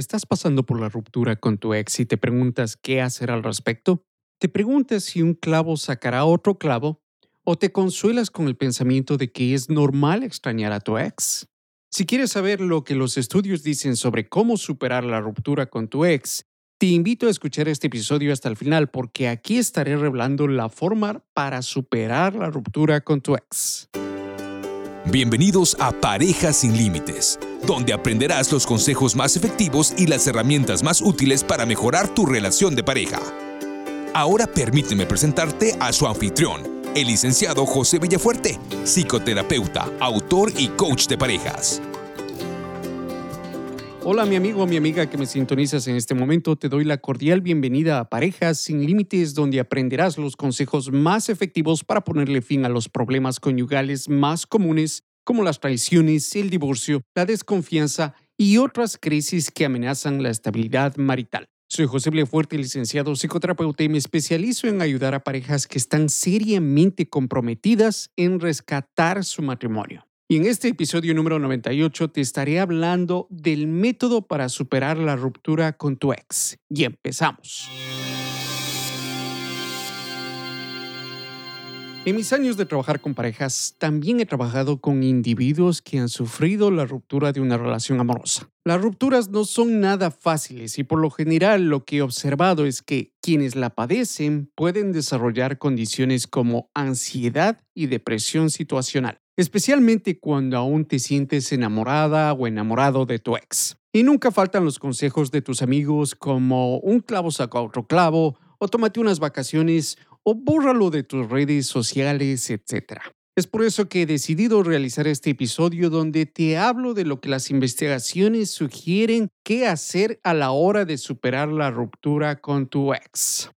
¿Estás pasando por la ruptura con tu ex y te preguntas qué hacer al respecto? ¿Te preguntas si un clavo sacará otro clavo? ¿O te consuelas con el pensamiento de que es normal extrañar a tu ex? Si quieres saber lo que los estudios dicen sobre cómo superar la ruptura con tu ex, te invito a escuchar este episodio hasta el final porque aquí estaré revelando la forma para superar la ruptura con tu ex. Bienvenidos a Parejas sin Límites, donde aprenderás los consejos más efectivos y las herramientas más útiles para mejorar tu relación de pareja. Ahora permíteme presentarte a su anfitrión, el licenciado José Villafuerte, psicoterapeuta, autor y coach de parejas. Hola mi amigo mi amiga que me sintonizas en este momento, te doy la cordial bienvenida a Parejas sin Límites, donde aprenderás los consejos más efectivos para ponerle fin a los problemas conyugales más comunes, como las traiciones, el divorcio, la desconfianza y otras crisis que amenazan la estabilidad marital. Soy José Fuerte, licenciado psicoterapeuta, y me especializo en ayudar a parejas que están seriamente comprometidas en rescatar su matrimonio. Y en este episodio número 98 te estaré hablando del método para superar la ruptura con tu ex. Y empezamos. En mis años de trabajar con parejas, también he trabajado con individuos que han sufrido la ruptura de una relación amorosa. Las rupturas no son nada fáciles y por lo general lo que he observado es que quienes la padecen pueden desarrollar condiciones como ansiedad y depresión situacional especialmente cuando aún te sientes enamorada o enamorado de tu ex. Y nunca faltan los consejos de tus amigos como un clavo saca otro clavo, o tómate unas vacaciones, o bórralo de tus redes sociales, etc. Es por eso que he decidido realizar este episodio donde te hablo de lo que las investigaciones sugieren qué hacer a la hora de superar la ruptura con tu ex.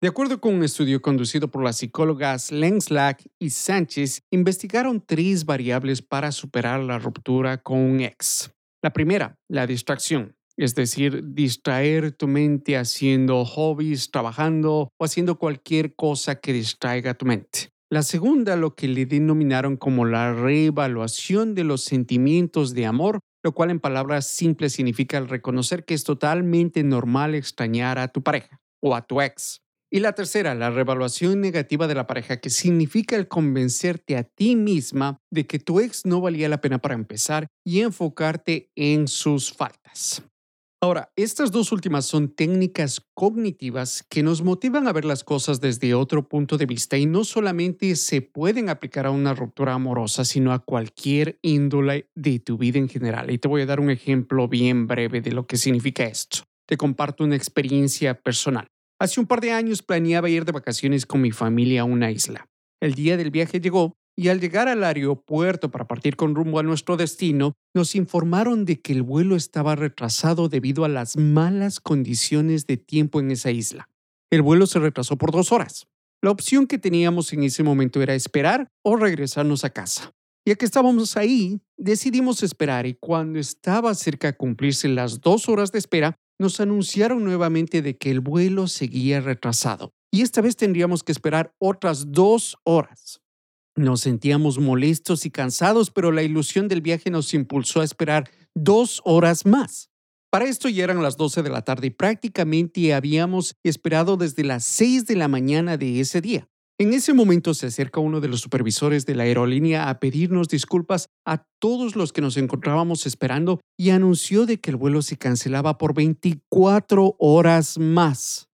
De acuerdo con un estudio conducido por las psicólogas Lenslack y Sánchez, investigaron tres variables para superar la ruptura con un ex. La primera, la distracción, es decir, distraer tu mente haciendo hobbies, trabajando o haciendo cualquier cosa que distraiga tu mente. La segunda, lo que le denominaron como la reevaluación de los sentimientos de amor, lo cual en palabras simples significa el reconocer que es totalmente normal extrañar a tu pareja o a tu ex. Y la tercera, la revaluación negativa de la pareja, que significa el convencerte a ti misma de que tu ex no valía la pena para empezar y enfocarte en sus faltas. Ahora, estas dos últimas son técnicas cognitivas que nos motivan a ver las cosas desde otro punto de vista y no solamente se pueden aplicar a una ruptura amorosa, sino a cualquier índole de tu vida en general. Y te voy a dar un ejemplo bien breve de lo que significa esto. Te comparto una experiencia personal. Hace un par de años planeaba ir de vacaciones con mi familia a una isla. El día del viaje llegó y al llegar al aeropuerto para partir con rumbo a nuestro destino, nos informaron de que el vuelo estaba retrasado debido a las malas condiciones de tiempo en esa isla. El vuelo se retrasó por dos horas. La opción que teníamos en ese momento era esperar o regresarnos a casa. Ya que estábamos ahí, decidimos esperar y cuando estaba cerca de cumplirse las dos horas de espera, nos anunciaron nuevamente de que el vuelo seguía retrasado y esta vez tendríamos que esperar otras dos horas. Nos sentíamos molestos y cansados, pero la ilusión del viaje nos impulsó a esperar dos horas más. Para esto ya eran las 12 de la tarde y prácticamente habíamos esperado desde las 6 de la mañana de ese día. En ese momento se acerca uno de los supervisores de la aerolínea a pedirnos disculpas a todos los que nos encontrábamos esperando y anunció de que el vuelo se cancelaba por 24 horas más.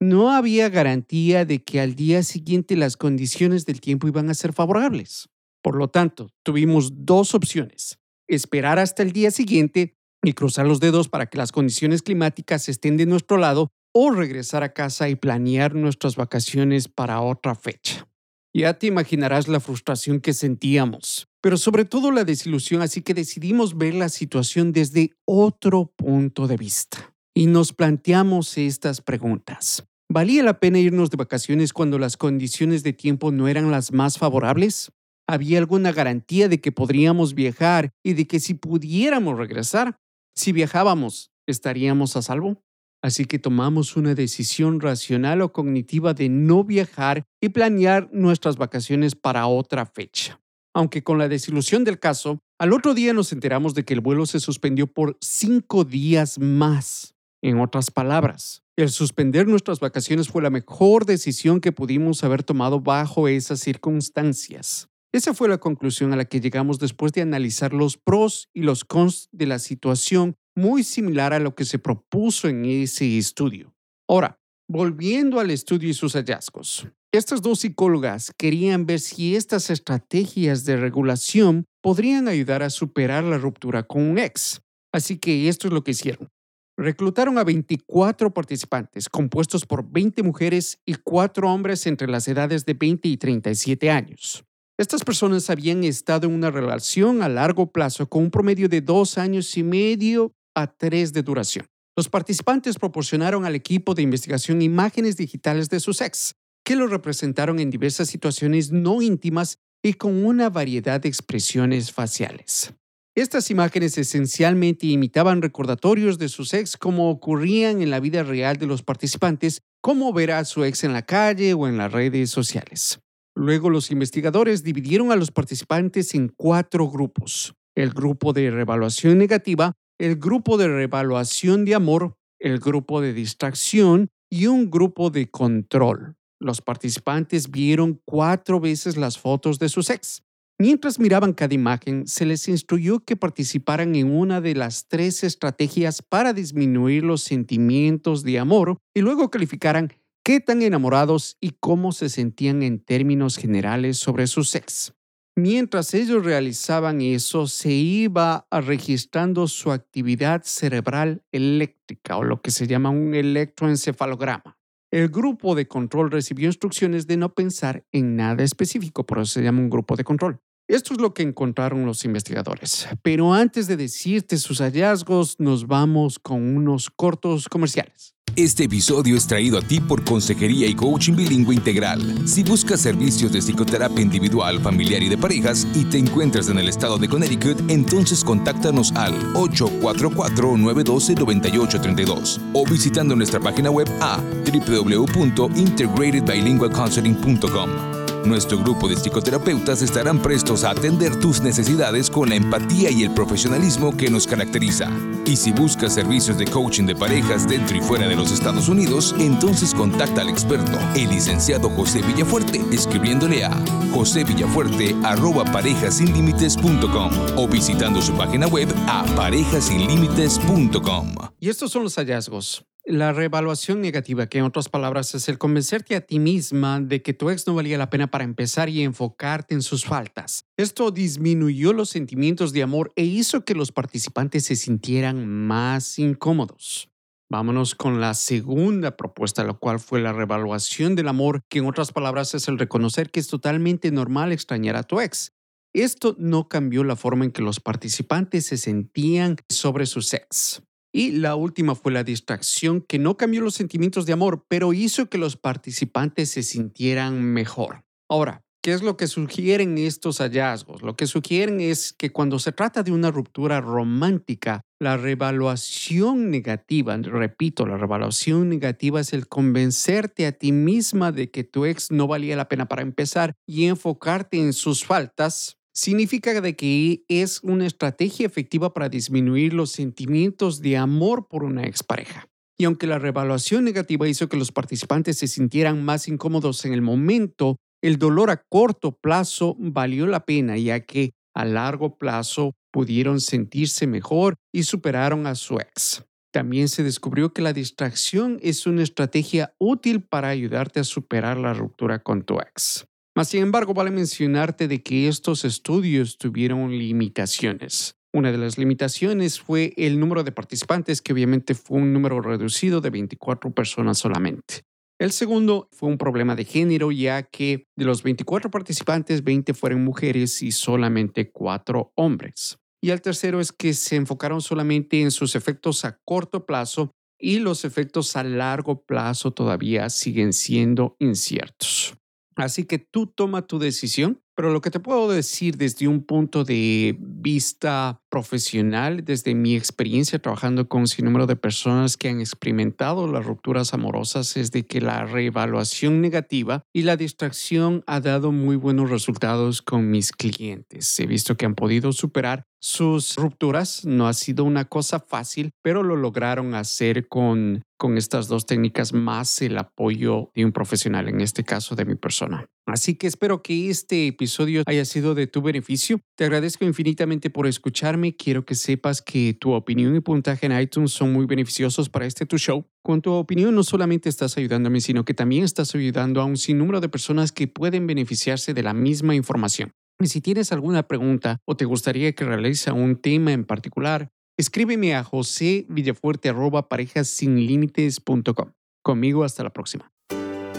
No había garantía de que al día siguiente las condiciones del tiempo iban a ser favorables. Por lo tanto, tuvimos dos opciones. Esperar hasta el día siguiente y cruzar los dedos para que las condiciones climáticas estén de nuestro lado o regresar a casa y planear nuestras vacaciones para otra fecha. Ya te imaginarás la frustración que sentíamos, pero sobre todo la desilusión, así que decidimos ver la situación desde otro punto de vista. Y nos planteamos estas preguntas. ¿Valía la pena irnos de vacaciones cuando las condiciones de tiempo no eran las más favorables? ¿Había alguna garantía de que podríamos viajar y de que si pudiéramos regresar, si viajábamos, estaríamos a salvo? Así que tomamos una decisión racional o cognitiva de no viajar y planear nuestras vacaciones para otra fecha. aunque con la desilusión del caso, al otro día nos enteramos de que el vuelo se suspendió por cinco días más. En otras palabras, el suspender nuestras vacaciones fue la mejor decisión que pudimos haber tomado bajo esas circunstancias. Esa fue la conclusión a la que llegamos después de analizar los pros y los cons de la situación, muy similar a lo que se propuso en ese estudio. Ahora, volviendo al estudio y sus hallazgos. Estas dos psicólogas querían ver si estas estrategias de regulación podrían ayudar a superar la ruptura con un ex. Así que esto es lo que hicieron. Reclutaron a 24 participantes, compuestos por 20 mujeres y 4 hombres entre las edades de 20 y 37 años. Estas personas habían estado en una relación a largo plazo con un promedio de dos años y medio a tres de duración. Los participantes proporcionaron al equipo de investigación imágenes digitales de sus ex, que lo representaron en diversas situaciones no íntimas y con una variedad de expresiones faciales. Estas imágenes esencialmente imitaban recordatorios de sus ex como ocurrían en la vida real de los participantes, como ver a su ex en la calle o en las redes sociales. Luego los investigadores dividieron a los participantes en cuatro grupos. El grupo de revaluación negativa, el grupo de revaluación de amor, el grupo de distracción y un grupo de control. Los participantes vieron cuatro veces las fotos de sus ex. Mientras miraban cada imagen, se les instruyó que participaran en una de las tres estrategias para disminuir los sentimientos de amor y luego calificaran qué tan enamorados y cómo se sentían en términos generales sobre su ex. Mientras ellos realizaban eso, se iba registrando su actividad cerebral eléctrica o lo que se llama un electroencefalograma. El grupo de control recibió instrucciones de no pensar en nada específico, por eso se llama un grupo de control. Esto es lo que encontraron los investigadores. Pero antes de decirte sus hallazgos, nos vamos con unos cortos comerciales. Este episodio es traído a ti por Consejería y Coaching Bilingüe Integral. Si buscas servicios de psicoterapia individual, familiar y de parejas y te encuentras en el estado de Connecticut, entonces contáctanos al 844-912-9832 o visitando nuestra página web a www.integratedbilingualcounseling.com. Nuestro grupo de psicoterapeutas estarán prestos a atender tus necesidades con la empatía y el profesionalismo que nos caracteriza. Y si buscas servicios de coaching de parejas dentro y fuera de los Estados Unidos, entonces contacta al experto, el licenciado José Villafuerte, escribiéndole a josevillafuerte@parejasinlimites.com o visitando su página web a parejasinlimites.com. Y estos son los hallazgos. La reevaluación negativa, que en otras palabras es el convencerte a ti misma de que tu ex no valía la pena para empezar y enfocarte en sus faltas. Esto disminuyó los sentimientos de amor e hizo que los participantes se sintieran más incómodos. Vámonos con la segunda propuesta, la cual fue la reevaluación del amor, que en otras palabras es el reconocer que es totalmente normal extrañar a tu ex. Esto no cambió la forma en que los participantes se sentían sobre su ex. Y la última fue la distracción, que no cambió los sentimientos de amor, pero hizo que los participantes se sintieran mejor. Ahora, ¿qué es lo que sugieren estos hallazgos? Lo que sugieren es que cuando se trata de una ruptura romántica, la revaluación negativa, repito, la revaluación negativa es el convencerte a ti misma de que tu ex no valía la pena para empezar y enfocarte en sus faltas significa que es una estrategia efectiva para disminuir los sentimientos de amor por una expareja. Y aunque la revaluación negativa hizo que los participantes se sintieran más incómodos en el momento, el dolor a corto plazo valió la pena ya que a largo plazo pudieron sentirse mejor y superaron a su ex. También se descubrió que la distracción es una estrategia útil para ayudarte a superar la ruptura con tu ex. Mas, sin embargo, vale mencionarte de que estos estudios tuvieron limitaciones. Una de las limitaciones fue el número de participantes, que obviamente fue un número reducido de 24 personas solamente. El segundo fue un problema de género, ya que de los 24 participantes, 20 fueron mujeres y solamente 4 hombres. Y el tercero es que se enfocaron solamente en sus efectos a corto plazo y los efectos a largo plazo todavía siguen siendo inciertos. Así que tú toma tu decisión. Pero lo que te puedo decir desde un punto de vista profesional, desde mi experiencia trabajando con un sinnúmero de personas que han experimentado las rupturas amorosas, es de que la reevaluación negativa y la distracción ha dado muy buenos resultados con mis clientes. He visto que han podido superar sus rupturas. No ha sido una cosa fácil, pero lo lograron hacer con, con estas dos técnicas más el apoyo de un profesional, en este caso de mi persona. Así que espero que este episodio haya sido de tu beneficio. Te agradezco infinitamente por escucharme. Quiero que sepas que tu opinión y puntaje en iTunes son muy beneficiosos para este tu show. Con tu opinión no solamente estás ayudándome, sino que también estás ayudando a un sinnúmero de personas que pueden beneficiarse de la misma información. Y si tienes alguna pregunta o te gustaría que realice un tema en particular, escríbeme a josevillafuerte.parejasinlimites.com. Conmigo hasta la próxima.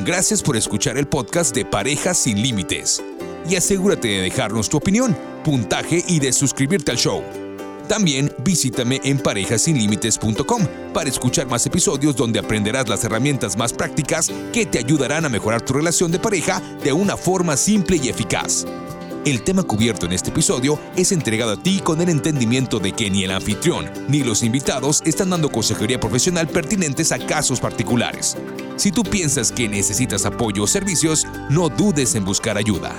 Gracias por escuchar el podcast de Parejas sin Límites. Y asegúrate de dejarnos tu opinión, puntaje y de suscribirte al show. También visítame en parejasinlimites.com para escuchar más episodios donde aprenderás las herramientas más prácticas que te ayudarán a mejorar tu relación de pareja de una forma simple y eficaz. El tema cubierto en este episodio es entregado a ti con el entendimiento de que ni el anfitrión ni los invitados están dando consejería profesional pertinentes a casos particulares. Si tú piensas que necesitas apoyo o servicios, no dudes en buscar ayuda.